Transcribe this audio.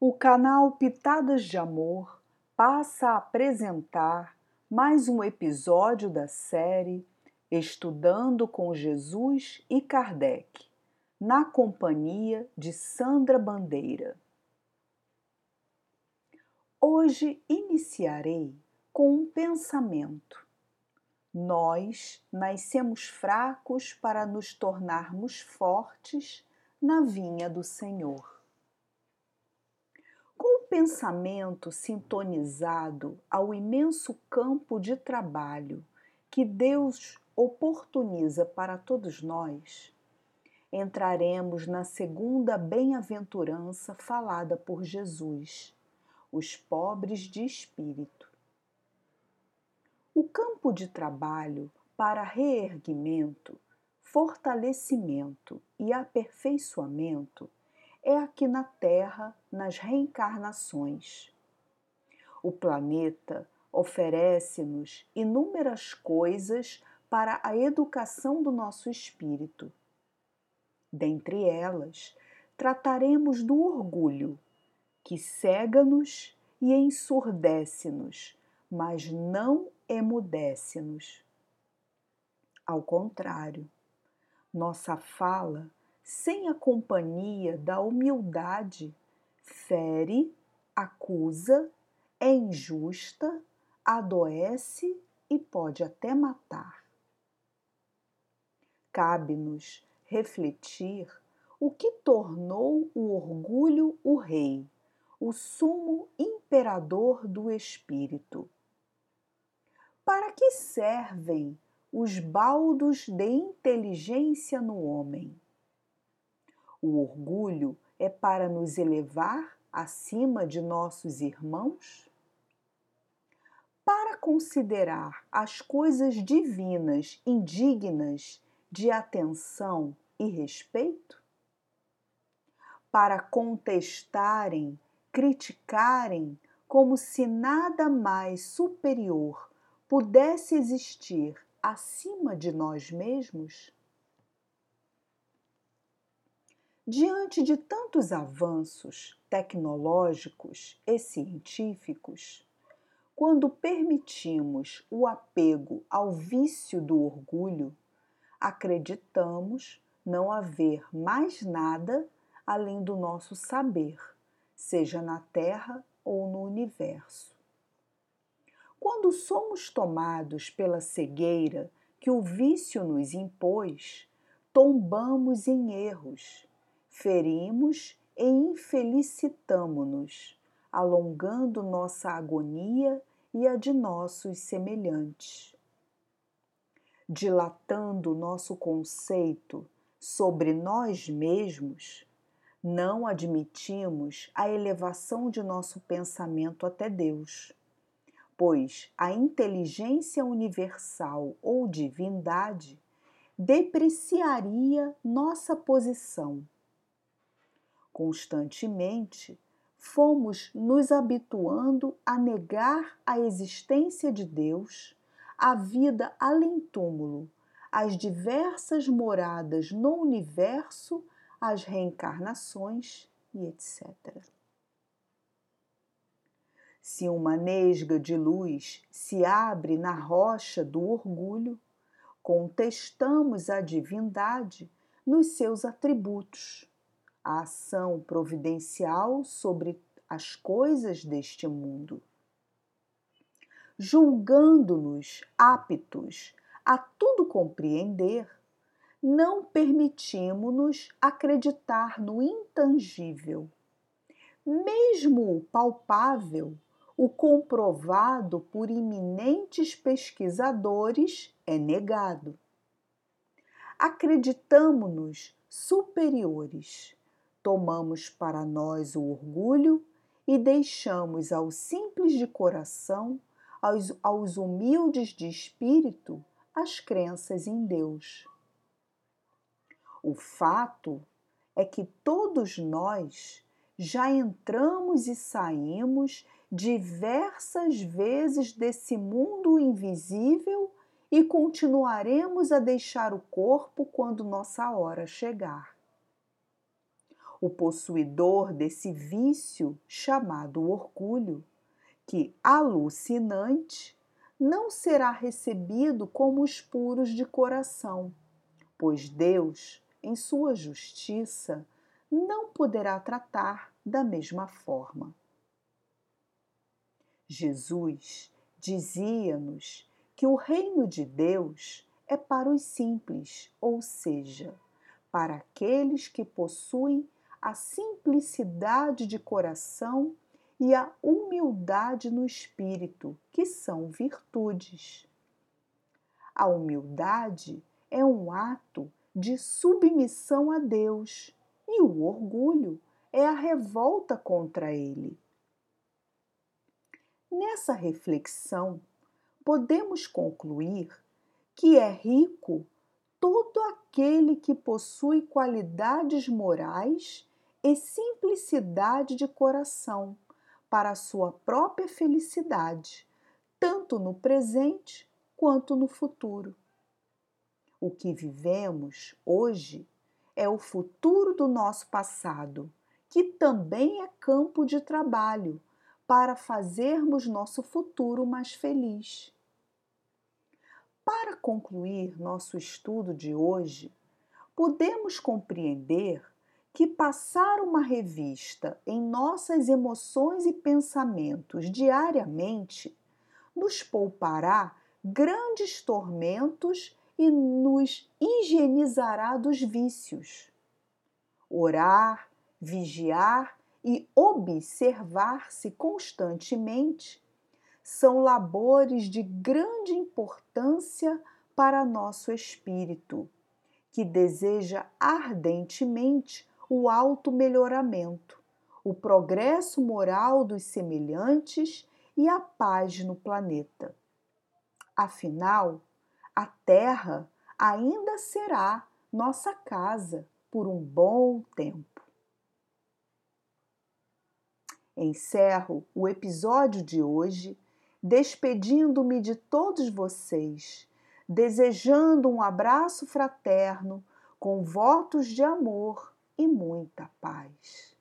O canal Pitadas de Amor passa a apresentar mais um episódio da série Estudando com Jesus e Kardec, na companhia de Sandra Bandeira. Hoje iniciarei com um pensamento. Nós nascemos fracos para nos tornarmos fortes na vinha do Senhor pensamento sintonizado ao imenso campo de trabalho que Deus oportuniza para todos nós, entraremos na segunda bem-aventurança falada por Jesus, os pobres de espírito. O campo de trabalho para reerguimento, fortalecimento e aperfeiçoamento é aqui na Terra, nas reencarnações. O planeta oferece-nos inúmeras coisas para a educação do nosso espírito. Dentre elas, trataremos do orgulho, que cega-nos e ensurdece-nos, mas não emudece-nos. Ao contrário, nossa fala sem a companhia da humildade, fere, acusa, é injusta, adoece e pode até matar. Cabe-nos refletir o que tornou o orgulho o rei, o sumo imperador do espírito. Para que servem os baldos de inteligência no homem? O orgulho é para nos elevar acima de nossos irmãos? Para considerar as coisas divinas indignas de atenção e respeito? Para contestarem, criticarem como se nada mais superior pudesse existir acima de nós mesmos? Diante de tantos avanços tecnológicos e científicos, quando permitimos o apego ao vício do orgulho, acreditamos não haver mais nada além do nosso saber, seja na Terra ou no universo. Quando somos tomados pela cegueira que o vício nos impôs, tombamos em erros ferimos e infelicitamo-nos, alongando nossa agonia e a de nossos semelhantes. Dilatando nosso conceito sobre nós mesmos, não admitimos a elevação de nosso pensamento até Deus, pois a inteligência universal ou divindade depreciaria nossa posição Constantemente, fomos nos habituando a negar a existência de Deus, a vida além túmulo, as diversas moradas no universo, as reencarnações e etc. Se uma nesga de luz se abre na rocha do orgulho, contestamos a divindade nos seus atributos a ação providencial sobre as coisas deste mundo, julgando-nos aptos a tudo compreender, não permitimos-nos acreditar no intangível. Mesmo o palpável, o comprovado por iminentes pesquisadores, é negado. Acreditamo-nos superiores tomamos para nós o orgulho e deixamos aos simples de coração, aos, aos humildes de espírito, as crenças em Deus. O fato é que todos nós já entramos e saímos diversas vezes desse mundo invisível e continuaremos a deixar o corpo quando nossa hora chegar. O possuidor desse vício chamado orgulho, que alucinante, não será recebido como os puros de coração, pois Deus, em sua justiça, não poderá tratar da mesma forma. Jesus dizia-nos que o reino de Deus é para os simples, ou seja, para aqueles que possuem a simplicidade de coração e a humildade no espírito, que são virtudes. A humildade é um ato de submissão a Deus e o orgulho é a revolta contra ele. Nessa reflexão, podemos concluir que é rico todo aquele que possui qualidades morais e simplicidade de coração para a sua própria felicidade, tanto no presente quanto no futuro. O que vivemos hoje é o futuro do nosso passado, que também é campo de trabalho para fazermos nosso futuro mais feliz. Para concluir nosso estudo de hoje, podemos compreender que passar uma revista em nossas emoções e pensamentos diariamente nos poupará grandes tormentos e nos higienizará dos vícios. Orar, vigiar e observar-se constantemente são labores de grande importância para nosso espírito, que deseja ardentemente o auto-melhoramento, o progresso moral dos semelhantes e a paz no planeta. Afinal, a Terra ainda será nossa casa por um bom tempo. Encerro o episódio de hoje despedindo-me de todos vocês, desejando um abraço fraterno com votos de amor e muita paz.